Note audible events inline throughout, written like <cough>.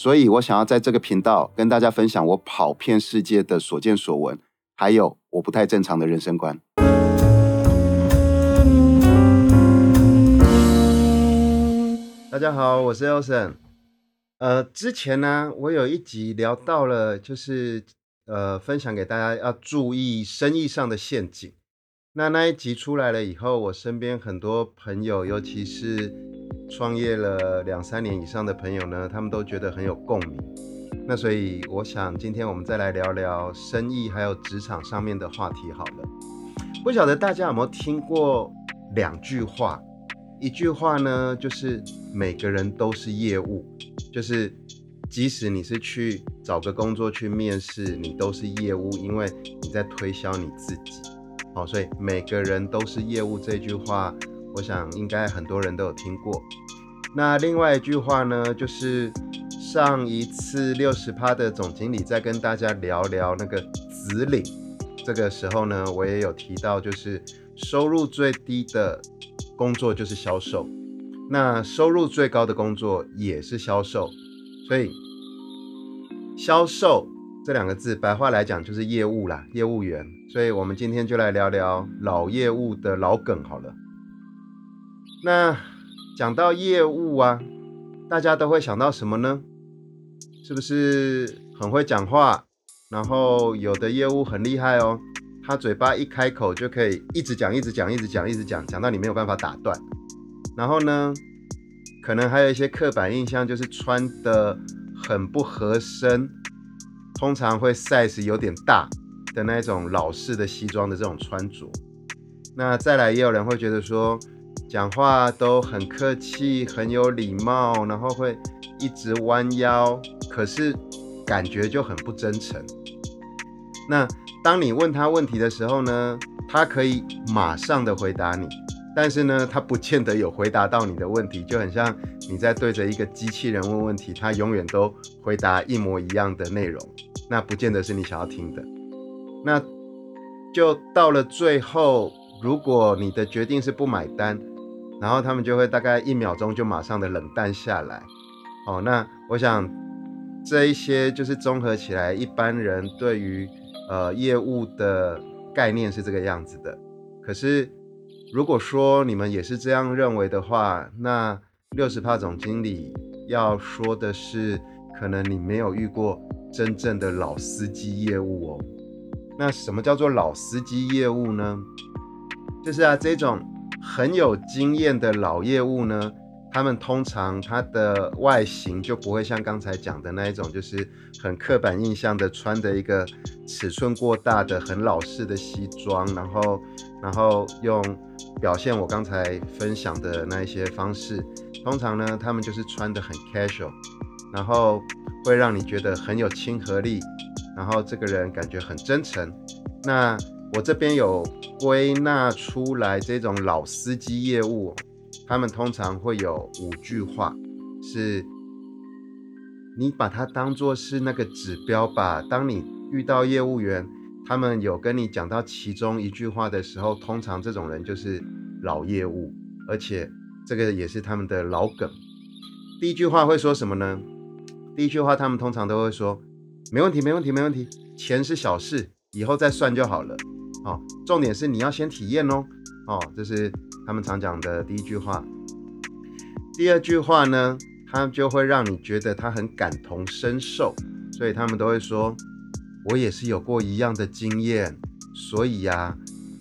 所以我想要在这个频道跟大家分享我跑遍世界的所见所闻，还有我不太正常的人生观。大家好，我是 Elson。呃，之前呢，我有一集聊到了，就是呃，分享给大家要注意生意上的陷阱。那那一集出来了以后，我身边很多朋友，尤其是。创业了两三年以上的朋友呢，他们都觉得很有共鸣。那所以我想，今天我们再来聊聊生意还有职场上面的话题好了。不晓得大家有没有听过两句话？一句话呢，就是每个人都是业务，就是即使你是去找个工作去面试，你都是业务，因为你在推销你自己。好，所以每个人都是业务这句话。我想应该很多人都有听过。那另外一句话呢，就是上一次六十趴的总经理在跟大家聊聊那个子领，这个时候呢，我也有提到，就是收入最低的工作就是销售，那收入最高的工作也是销售。所以销售这两个字，白话来讲就是业务啦，业务员。所以我们今天就来聊聊老业务的老梗好了。那讲到业务啊，大家都会想到什么呢？是不是很会讲话？然后有的业务很厉害哦，他嘴巴一开口就可以一直讲、一直讲、一直讲、一直讲，讲到你没有办法打断。然后呢，可能还有一些刻板印象，就是穿的很不合身，通常会 size 有点大的那种老式的西装的这种穿着。那再来，也有人会觉得说。讲话都很客气，很有礼貌，然后会一直弯腰，可是感觉就很不真诚。那当你问他问题的时候呢，他可以马上的回答你，但是呢，他不见得有回答到你的问题，就很像你在对着一个机器人问问题，他永远都回答一模一样的内容，那不见得是你想要听的。那就到了最后，如果你的决定是不买单。然后他们就会大概一秒钟就马上的冷淡下来，哦，那我想这一些就是综合起来，一般人对于呃业务的概念是这个样子的。可是如果说你们也是这样认为的话，那六十帕总经理要说的是，可能你没有遇过真正的老司机业务哦。那什么叫做老司机业务呢？就是啊这种。很有经验的老业务呢，他们通常他的外形就不会像刚才讲的那一种，就是很刻板印象的穿的一个尺寸过大的很老式的西装，然后然后用表现我刚才分享的那一些方式，通常呢他们就是穿的很 casual，然后会让你觉得很有亲和力，然后这个人感觉很真诚，那。我这边有归纳出来这种老司机业务，他们通常会有五句话，是你把它当做是那个指标吧。当你遇到业务员，他们有跟你讲到其中一句话的时候，通常这种人就是老业务，而且这个也是他们的老梗。第一句话会说什么呢？第一句话他们通常都会说：没问题，没问题，没问题，钱是小事，以后再算就好了。哦，重点是你要先体验哦，哦，这是他们常讲的第一句话。第二句话呢，他就会让你觉得他很感同身受，所以他们都会说：“我也是有过一样的经验，所以呀，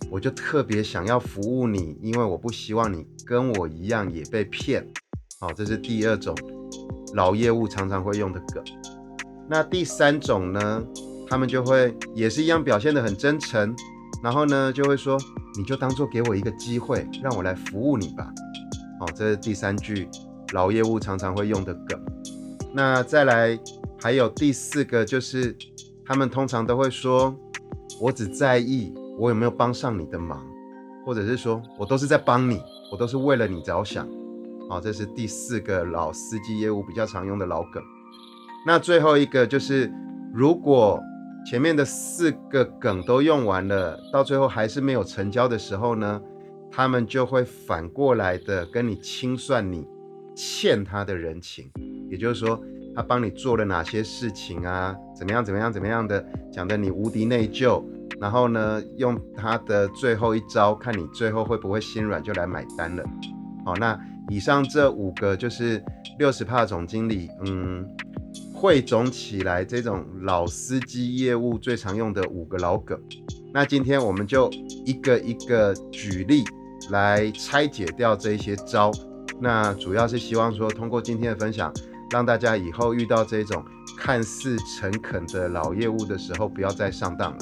我就特别想要服务你，因为我不希望你跟我一样也被骗。”好，这是第二种老业务常常会用的梗。那第三种呢，他们就会也是一样表现得很真诚。然后呢，就会说，你就当做给我一个机会，让我来服务你吧。好，这是第三句老业务常常会用的梗。那再来，还有第四个，就是他们通常都会说：“我只在意我有没有帮上你的忙，或者是说我都是在帮你，我都是为了你着想。”好，这是第四个老司机业务比较常用的老梗。那最后一个就是，如果前面的四个梗都用完了，到最后还是没有成交的时候呢，他们就会反过来的跟你清算你欠他的人情，也就是说，他帮你做了哪些事情啊，怎么样怎么样怎么样的，讲的你无敌内疚，然后呢，用他的最后一招，看你最后会不会心软就来买单了。好，那。以上这五个就是六十帕总经理，嗯，汇总起来这种老司机业务最常用的五个老梗。那今天我们就一个一个举例来拆解掉这一些招。那主要是希望说，通过今天的分享，让大家以后遇到这种看似诚恳的老业务的时候，不要再上当了。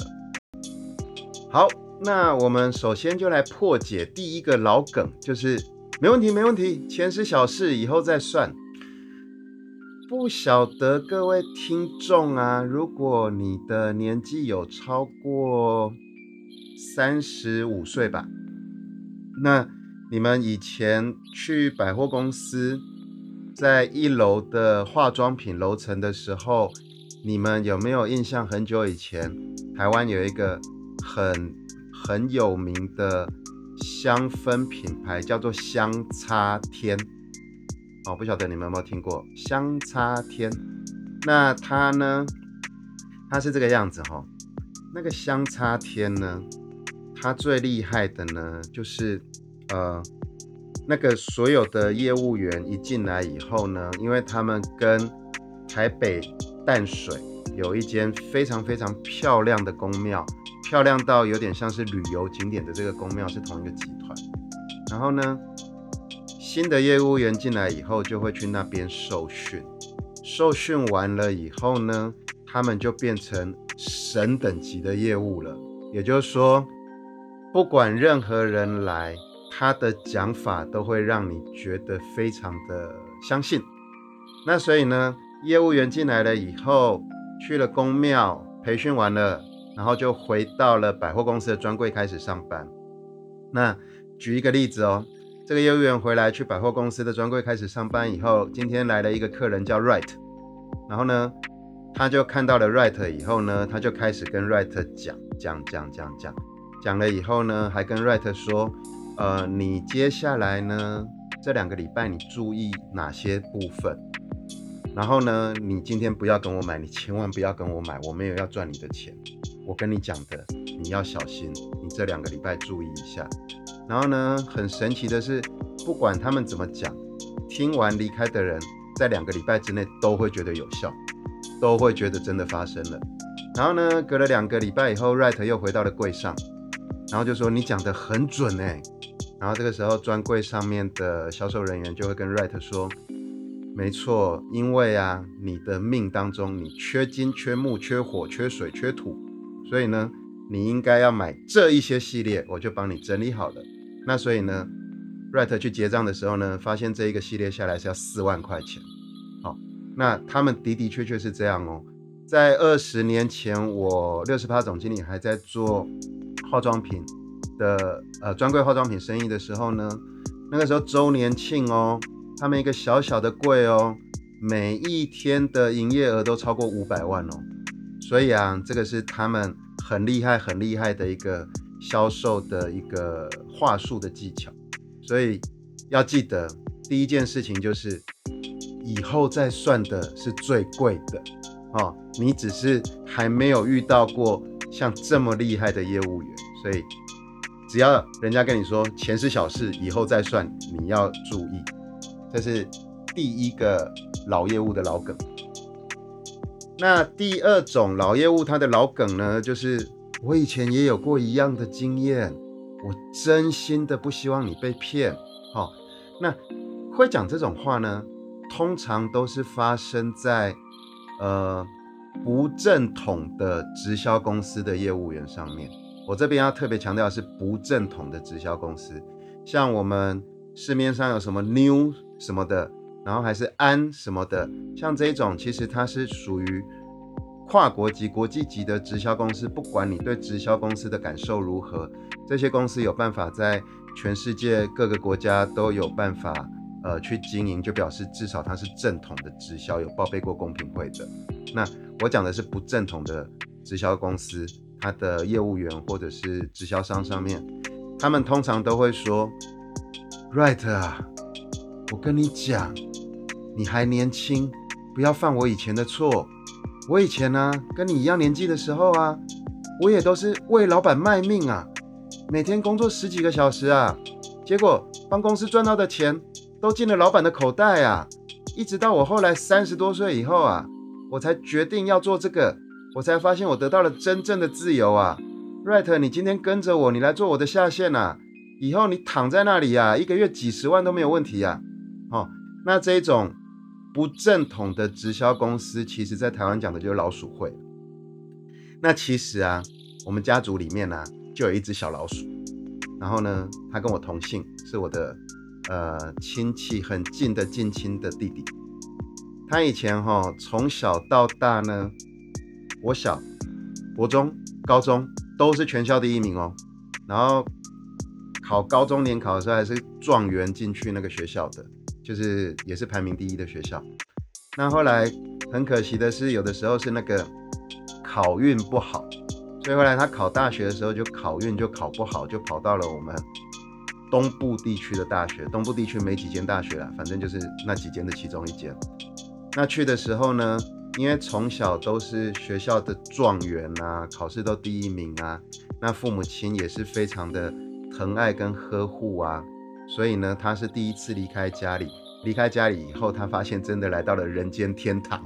好，那我们首先就来破解第一个老梗，就是。没问题，没问题，钱是小事，以后再算。不晓得各位听众啊，如果你的年纪有超过三十五岁吧，那你们以前去百货公司，在一楼的化妆品楼层的时候，你们有没有印象？很久以前，台湾有一个很很有名的。香氛品牌叫做香擦天，哦，不晓得你们有没有听过香擦天？那它呢？它是这个样子哈。那个香擦天呢，它最厉害的呢，就是呃，那个所有的业务员一进来以后呢，因为他们跟台北淡水有一间非常非常漂亮的宫庙。漂亮到有点像是旅游景点的这个宫庙是同一个集团，然后呢，新的业务员进来以后就会去那边受训，受训完了以后呢，他们就变成神等级的业务了。也就是说，不管任何人来，他的讲法都会让你觉得非常的相信。那所以呢，业务员进来了以后，去了公庙培训完了。然后就回到了百货公司的专柜开始上班。那举一个例子哦，这个业务员回来去百货公司的专柜开始上班以后，今天来了一个客人叫 Right，然后呢，他就看到了 Right 以后呢，他就开始跟 Right 讲讲讲讲讲，讲了以后呢，还跟 Right 说，呃，你接下来呢这两个礼拜你注意哪些部分？然后呢，你今天不要跟我买，你千万不要跟我买，我没有要赚你的钱。我跟你讲的，你要小心，你这两个礼拜注意一下。然后呢，很神奇的是，不管他们怎么讲，听完离开的人，在两个礼拜之内都会觉得有效，都会觉得真的发生了。然后呢，隔了两个礼拜以后，Right 又回到了柜上，然后就说你讲的很准哎。然后这个时候，专柜上面的销售人员就会跟 Right 说，没错，因为啊，你的命当中你缺金、缺木、缺火、缺水、缺土。所以呢，你应该要买这一些系列，我就帮你整理好了。那所以呢，Right 去结账的时候呢，发现这一个系列下来是要四万块钱。好，那他们的的确确是这样哦。在二十年前，我六十趴总经理还在做化妆品的呃专柜化妆品生意的时候呢，那个时候周年庆哦，他们一个小小的柜哦，每一天的营业额都超过五百万哦。所以啊，这个是他们很厉害、很厉害的一个销售的一个话术的技巧。所以要记得，第一件事情就是以后再算的是最贵的哦。你只是还没有遇到过像这么厉害的业务员，所以只要人家跟你说钱是小事，以后再算，你要注意。这是第一个老业务的老梗。那第二种老业务，他的老梗呢，就是我以前也有过一样的经验，我真心的不希望你被骗。好，那会讲这种话呢，通常都是发生在呃不正统的直销公司的业务员上面。我这边要特别强调是不正统的直销公司，像我们市面上有什么 New 什么的。然后还是安什么的，像这种其实它是属于跨国级、国际级的直销公司，不管你对直销公司的感受如何，这些公司有办法在全世界各个国家都有办法，呃，去经营，就表示至少它是正统的直销，有报备过公平会的。那我讲的是不正统的直销公司，它的业务员或者是直销商上面，他们通常都会说，Right 啊，我跟你讲，你还年轻，不要犯我以前的错。我以前呢，跟你一样年纪的时候啊，我也都是为老板卖命啊，每天工作十几个小时啊，结果帮公司赚到的钱都进了老板的口袋啊。一直到我后来三十多岁以后啊，我才决定要做这个，我才发现我得到了真正的自由啊。Right，你今天跟着我，你来做我的下线呐，以后你躺在那里呀，一个月几十万都没有问题呀。哦，那这一种。不正统的直销公司，其实在台湾讲的就是老鼠会。那其实啊，我们家族里面呢，就有一只小老鼠。然后呢，他跟我同姓，是我的呃亲戚很近的近亲的弟弟。他以前哈从小到大呢，国小、国中、高中都是全校第一名哦。然后考高中联考的时候还是状元进去那个学校的。就是也是排名第一的学校，那后来很可惜的是，有的时候是那个考运不好，所以后来他考大学的时候就考运就考不好，就跑到了我们东部地区的大学。东部地区没几间大学了，反正就是那几间的其中一间。那去的时候呢，因为从小都是学校的状元啊，考试都第一名啊，那父母亲也是非常的疼爱跟呵护啊。所以呢，他是第一次离开家里。离开家里以后，他发现真的来到了人间天堂，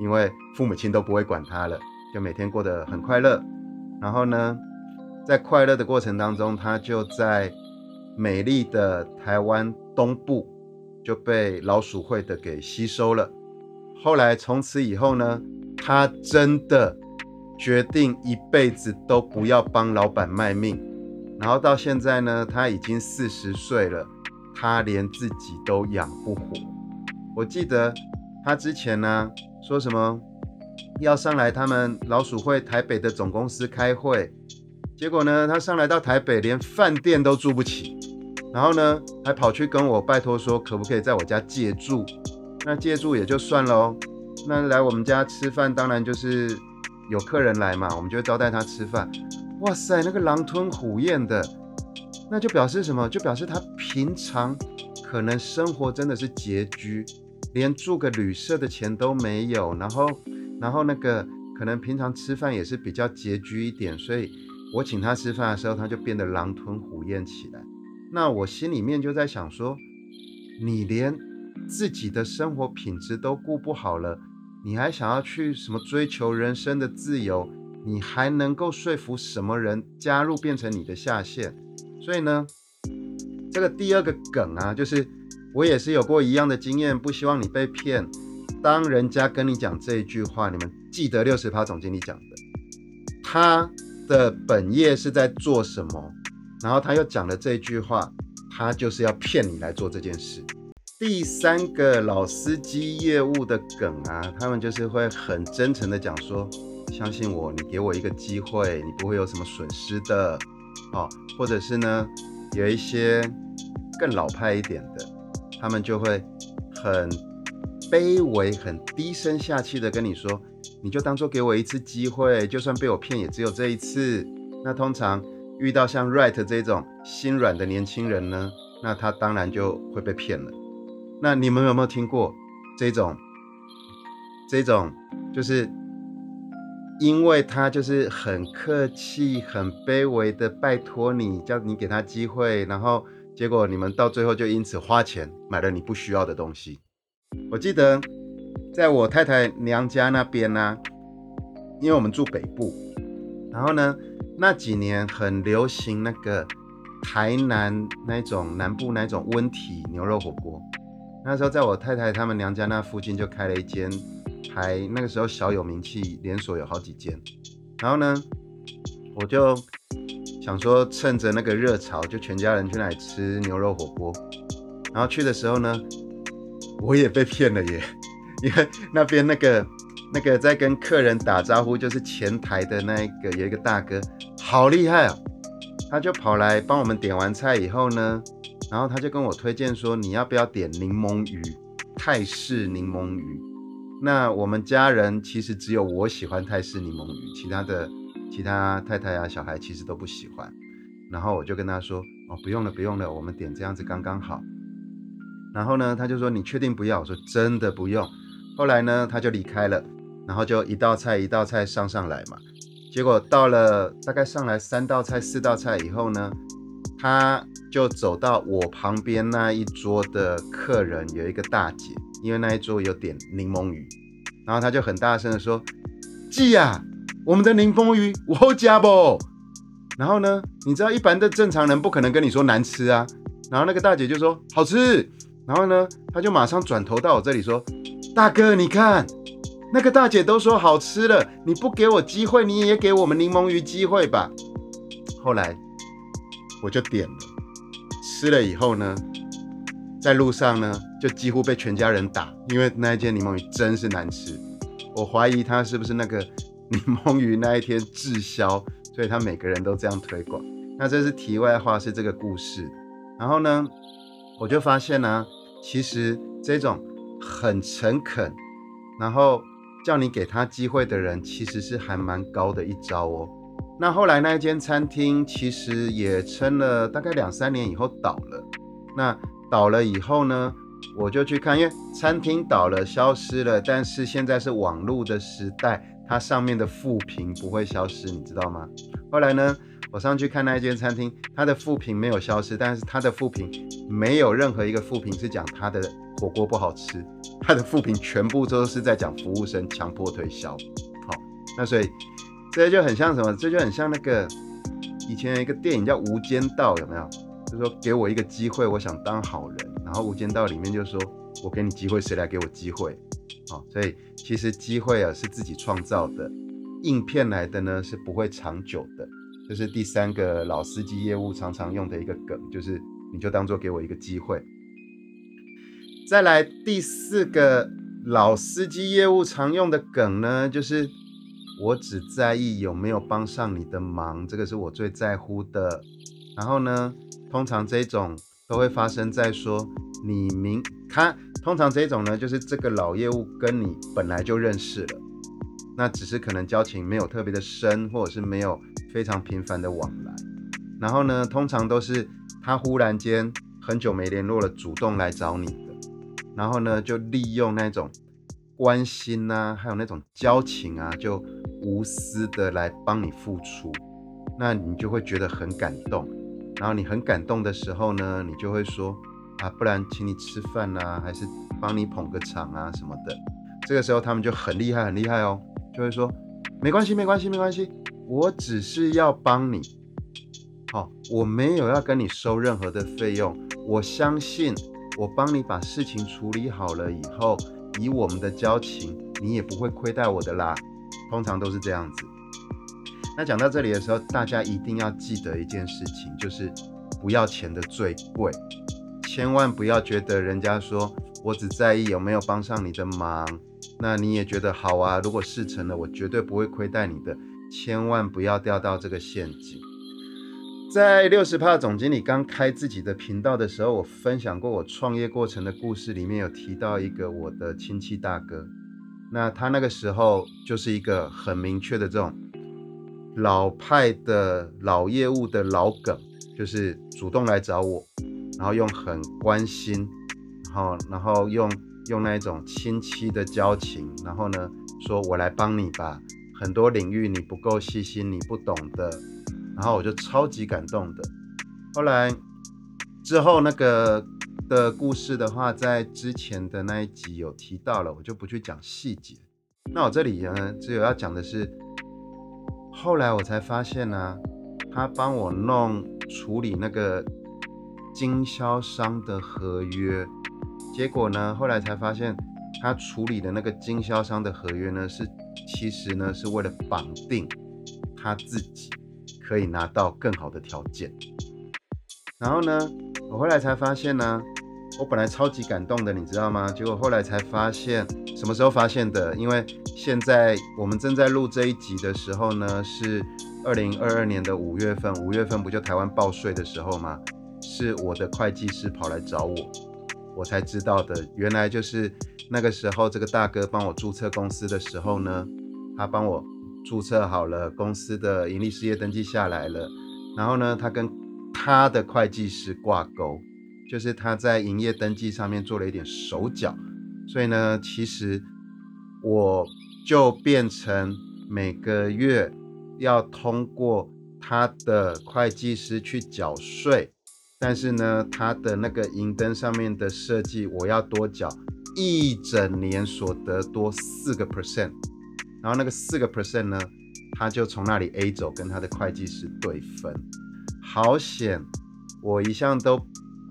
因为父母亲都不会管他了，就每天过得很快乐。然后呢，在快乐的过程当中，他就在美丽的台湾东部就被老鼠会的给吸收了。后来从此以后呢，他真的决定一辈子都不要帮老板卖命。然后到现在呢，他已经四十岁了，他连自己都养不活。我记得他之前呢说什么要上来他们老鼠会台北的总公司开会，结果呢他上来到台北连饭店都住不起，然后呢还跑去跟我拜托说可不可以在我家借住？那借住也就算了哦，那来我们家吃饭当然就是有客人来嘛，我们就招待他吃饭。哇塞，那个狼吞虎咽的，那就表示什么？就表示他平常可能生活真的是拮据，连住个旅社的钱都没有。然后，然后那个可能平常吃饭也是比较拮据一点，所以我请他吃饭的时候，他就变得狼吞虎咽起来。那我心里面就在想说，你连自己的生活品质都顾不好了，你还想要去什么追求人生的自由？你还能够说服什么人加入变成你的下线？所以呢，这个第二个梗啊，就是我也是有过一样的经验，不希望你被骗。当人家跟你讲这一句话，你们记得六十趴总经理讲的，他的本业是在做什么？然后他又讲了这一句话，他就是要骗你来做这件事。第三个老司机业务的梗啊，他们就是会很真诚的讲说。相信我，你给我一个机会，你不会有什么损失的，哦，或者是呢，有一些更老派一点的，他们就会很卑微、很低声下气的跟你说，你就当做给我一次机会，就算被我骗，也只有这一次。那通常遇到像 Right 这种心软的年轻人呢，那他当然就会被骗了。那你们有没有听过这种？这种就是。因为他就是很客气、很卑微的拜托你，叫你给他机会，然后结果你们到最后就因此花钱买了你不需要的东西。我记得在我太太娘家那边呢，因为我们住北部，然后呢那几年很流行那个台南那种南部那种温体牛肉火锅，那时候在我太太他们娘家那附近就开了一间。还那个时候小有名气，连锁有好几间。然后呢，我就想说趁着那个热潮，就全家人去那里吃牛肉火锅。然后去的时候呢，我也被骗了耶，<laughs> 因为那边那个那个在跟客人打招呼，就是前台的那一个有一个大哥，好厉害哦！他就跑来帮我们点完菜以后呢，然后他就跟我推荐说，你要不要点柠檬鱼，泰式柠檬鱼？那我们家人其实只有我喜欢泰式柠檬鱼，其他的其他太太啊、小孩其实都不喜欢。然后我就跟他说，哦，不用了，不用了，我们点这样子刚刚好。然后呢，他就说，你确定不要？我说真的不用。后来呢，他就离开了，然后就一道菜一道菜上上来嘛。结果到了大概上来三道菜四道菜以后呢，他就走到我旁边那一桌的客人有一个大姐，因为那一桌有点柠檬鱼，然后他就很大声的说：“记呀，我们的柠檬鱼我加不？”然后呢，你知道一般的正常人不可能跟你说难吃啊。然后那个大姐就说好吃。然后呢，他就马上转头到我这里说：“大哥，你看，那个大姐都说好吃了，你不给我机会，你也给我们柠檬鱼机会吧。”后来我就点了，吃了以后呢，在路上呢就几乎被全家人打，因为那一间柠檬鱼真是难吃。我怀疑他是不是那个 <laughs> 柠檬鱼那一天滞销。所以他每个人都这样推广。那这是题外话，是这个故事。然后呢，我就发现呢，其实这种很诚恳，然后叫你给他机会的人，其实是还蛮高的一招哦。那后来那一间餐厅其实也撑了大概两三年以后倒了。那倒了以后呢，我就去看，因为餐厅倒了消失了，但是现在是网络的时代。它上面的负评不会消失，你知道吗？后来呢，我上去看那一间餐厅，它的负评没有消失，但是它的负评没有任何一个负评是讲它的火锅不好吃，它的负评全部都是在讲服务生强迫推销。好，那所以这就很像什么？这就很像那个以前有一个电影叫《无间道》，有没有？就是说给我一个机会，我想当好人。然后《无间道》里面就说，我给你机会，谁来给我机会？啊，所以其实机会啊是自己创造的，应骗来的呢是不会长久的。这是第三个老司机业务常常用的一个梗，就是你就当做给我一个机会。再来第四个老司机业务常用的梗呢，就是我只在意有没有帮上你的忙，这个是我最在乎的。然后呢，通常这种都会发生在说你明他。通常这种呢，就是这个老业务跟你本来就认识了，那只是可能交情没有特别的深，或者是没有非常频繁的往来。然后呢，通常都是他忽然间很久没联络了，主动来找你的，然后呢，就利用那种关心呐，还有那种交情啊，就无私的来帮你付出，那你就会觉得很感动。然后你很感动的时候呢，你就会说。啊，不然请你吃饭呐，还是帮你捧个场啊什么的。这个时候他们就很厉害，很厉害哦，就会说没关系，没关系，没关系，我只是要帮你，好，我没有要跟你收任何的费用。我相信我帮你把事情处理好了以后，以我们的交情，你也不会亏待我的啦。通常都是这样子。那讲到这里的时候，大家一定要记得一件事情，就是不要钱的最贵。千万不要觉得人家说我只在意有没有帮上你的忙，那你也觉得好啊。如果事成了，我绝对不会亏待你的。千万不要掉到这个陷阱。在六十帕总经理刚开自己的频道的时候，我分享过我创业过程的故事，里面有提到一个我的亲戚大哥。那他那个时候就是一个很明确的这种老派的老业务的老梗，就是主动来找我。然后用很关心，然后然后用用那一种亲戚的交情，然后呢，说我来帮你吧，很多领域你不够细心，你不懂的，然后我就超级感动的。后来之后那个的故事的话，在之前的那一集有提到了，我就不去讲细节。那我这里呢，只有要讲的是，后来我才发现呢，他帮我弄处理那个。经销商的合约，结果呢？后来才发现，他处理的那个经销商的合约呢，是其实呢是为了绑定他自己可以拿到更好的条件。然后呢，我后来才发现呢，我本来超级感动的，你知道吗？结果后来才发现，什么时候发现的？因为现在我们正在录这一集的时候呢，是二零二二年的五月份。五月份不就台湾报税的时候吗？是我的会计师跑来找我，我才知道的。原来就是那个时候，这个大哥帮我注册公司的时候呢，他帮我注册好了公司的盈利事业登记下来了，然后呢，他跟他的会计师挂钩。就是他在营业登记上面做了一点手脚，所以呢，其实我就变成每个月要通过他的会计师去缴税，但是呢，他的那个银灯上面的设计，我要多缴一整年所得多四个 percent，然后那个四个 percent 呢，他就从那里 A 走，跟他的会计师对分，好险，我一向都。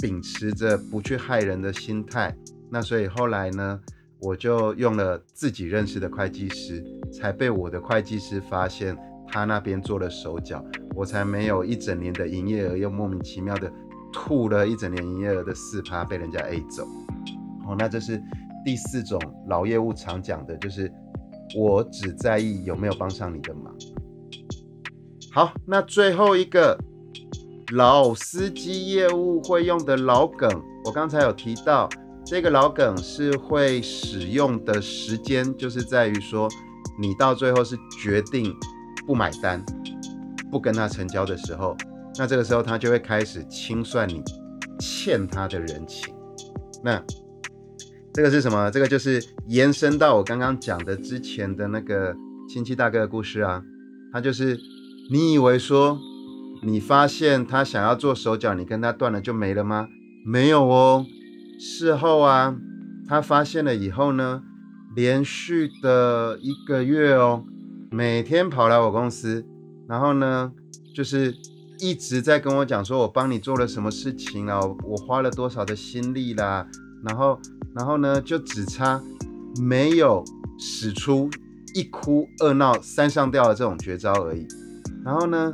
秉持着不去害人的心态，那所以后来呢，我就用了自己认识的会计师，才被我的会计师发现他那边做了手脚，我才没有一整年的营业额又莫名其妙的吐了一整年营业额的四趴被人家 A 走。哦，那这是第四种老业务常讲的，就是我只在意有没有帮上你的忙。好，那最后一个。老司机业务会用的老梗，我刚才有提到，这个老梗是会使用的时间，就是在于说，你到最后是决定不买单、不跟他成交的时候，那这个时候他就会开始清算你欠他的人情。那这个是什么？这个就是延伸到我刚刚讲的之前的那个亲戚大哥的故事啊，他就是你以为说。你发现他想要做手脚，你跟他断了就没了吗？没有哦。事后啊，他发现了以后呢，连续的一个月哦，每天跑来我公司，然后呢，就是一直在跟我讲说，我帮你做了什么事情啊，我花了多少的心力啦，然后，然后呢，就只差没有使出一哭二闹三上吊的这种绝招而已。然后呢？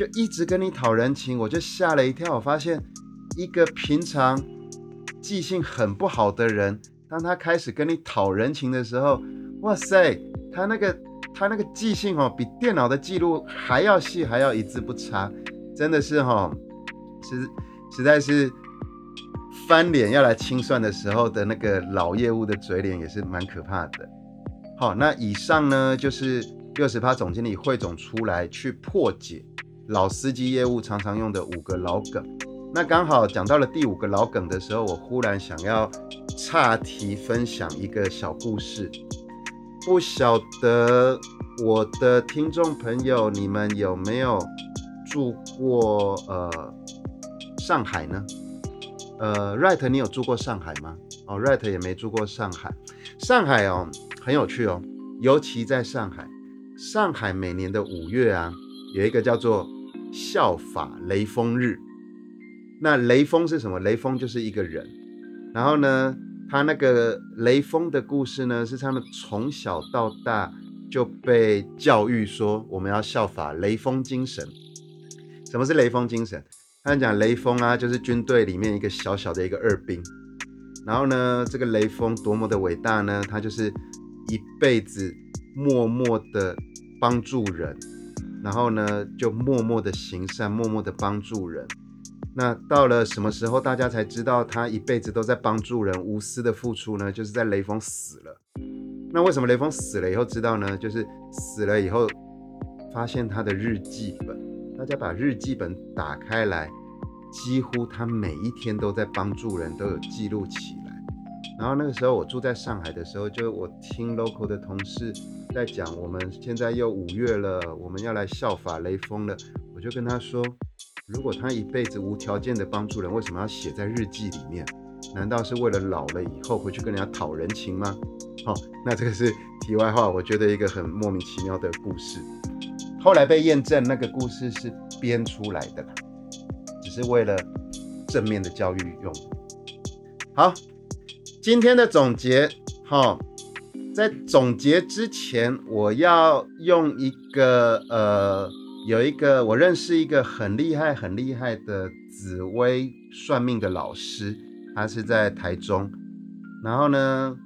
就一直跟你讨人情，我就吓了一跳。我发现一个平常记性很不好的人，当他开始跟你讨人情的时候，哇塞，他那个他那个记性哦，比电脑的记录还要细，还要一字不差，真的是哈，实实在是翻脸要来清算的时候的那个老业务的嘴脸也是蛮可怕的。好，那以上呢就是六十趴总经理汇总出来去破解。老司机业务常常用的五个老梗，那刚好讲到了第五个老梗的时候，我忽然想要岔题分享一个小故事。不晓得我的听众朋友，你们有没有住过呃上海呢？呃，Right，你有住过上海吗？哦，Right 也没住过上海。上海哦，很有趣哦，尤其在上海，上海每年的五月啊，有一个叫做。效法雷锋日，那雷锋是什么？雷锋就是一个人。然后呢，他那个雷锋的故事呢，是他们从小到大就被教育说，我们要效法雷锋精神。什么是雷锋精神？他讲雷锋啊，就是军队里面一个小小的一个二兵。然后呢，这个雷锋多么的伟大呢？他就是一辈子默默的帮助人。然后呢，就默默的行善，默默的帮助人。那到了什么时候，大家才知道他一辈子都在帮助人，无私的付出呢？就是在雷锋死了。那为什么雷锋死了以后知道呢？就是死了以后，发现他的日记本，大家把日记本打开来，几乎他每一天都在帮助人，都有记录起来。然后那个时候我住在上海的时候，就我听 local 的同事。在讲我们现在又五月了，我们要来效法雷锋了。我就跟他说，如果他一辈子无条件的帮助人，为什么要写在日记里面？难道是为了老了以后回去跟人家讨人情吗？好，那这个是题外话，我觉得一个很莫名其妙的故事。后来被验证，那个故事是编出来的，只是为了正面的教育用。好，今天的总结，哈。在总结之前，我要用一个呃，有一个我认识一个很厉害、很厉害的紫薇算命的老师，他是在台中。然后呢，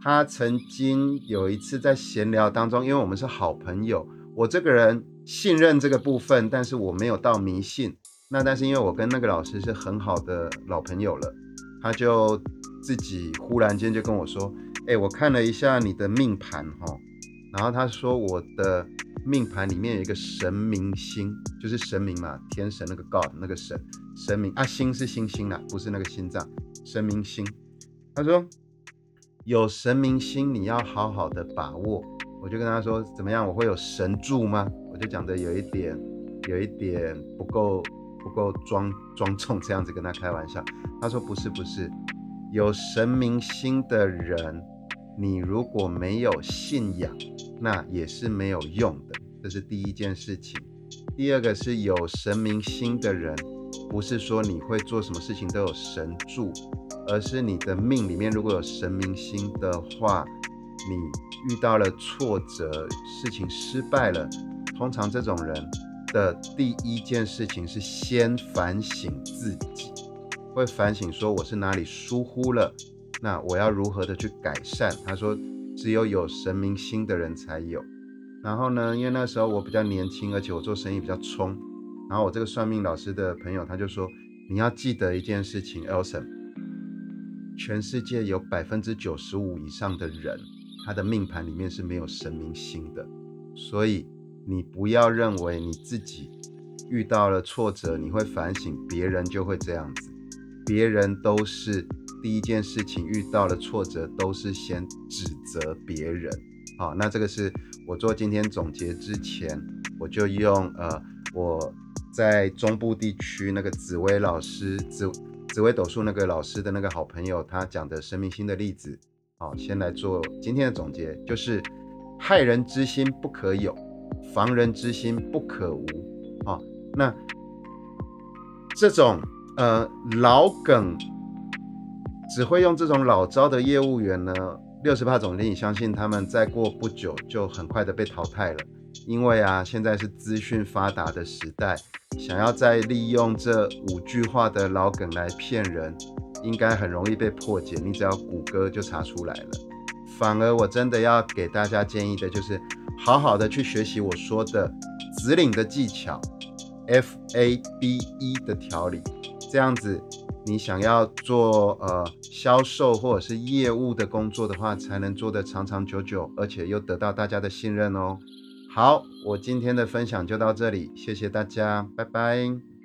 他曾经有一次在闲聊当中，因为我们是好朋友，我这个人信任这个部分，但是我没有到迷信。那但是因为我跟那个老师是很好的老朋友了，他就自己忽然间就跟我说：“哎，我看了一下你的命盘哈，然后他说我的命盘里面有一个神明星，就是神明嘛，天神那个 God 那个神神明啊，星是星星啊，不是那个心脏，神明星。他说有神明星，你要好好的把握。我就跟他说怎么样，我会有神助吗？我就讲的有一点有一点不够。”不够庄庄重，这样子跟他开玩笑。他说：“不是，不是，有神明心的人，你如果没有信仰，那也是没有用的。这是第一件事情。第二个是有神明心的人，不是说你会做什么事情都有神助，而是你的命里面如果有神明心的话，你遇到了挫折，事情失败了，通常这种人。”的第一件事情是先反省自己，会反省说我是哪里疏忽了，那我要如何的去改善？他说只有有神明心的人才有。然后呢，因为那时候我比较年轻，而且我做生意比较冲，然后我这个算命老师的朋友他就说你要记得一件事情，Elson，全世界有百分之九十五以上的人，他的命盘里面是没有神明心的，所以。你不要认为你自己遇到了挫折，你会反省，别人就会这样子。别人都是第一件事情遇到了挫折，都是先指责别人。好，那这个是我做今天总结之前，我就用呃我在中部地区那个紫薇老师紫紫薇斗数那个老师的那个好朋友他讲的生命星的例子，好，先来做今天的总结，就是害人之心不可有。防人之心不可无啊！那这种呃老梗，只会用这种老招的业务员呢，六十趴总经理相信他们再过不久就很快的被淘汰了，因为啊现在是资讯发达的时代，想要再利用这五句话的老梗来骗人，应该很容易被破解，你只要谷歌就查出来了。反而我真的要给大家建议的就是。好好的去学习我说的指令的技巧，F A B E 的调理，这样子你想要做呃销售或者是业务的工作的话，才能做得长长久久，而且又得到大家的信任哦。好，我今天的分享就到这里，谢谢大家，拜拜。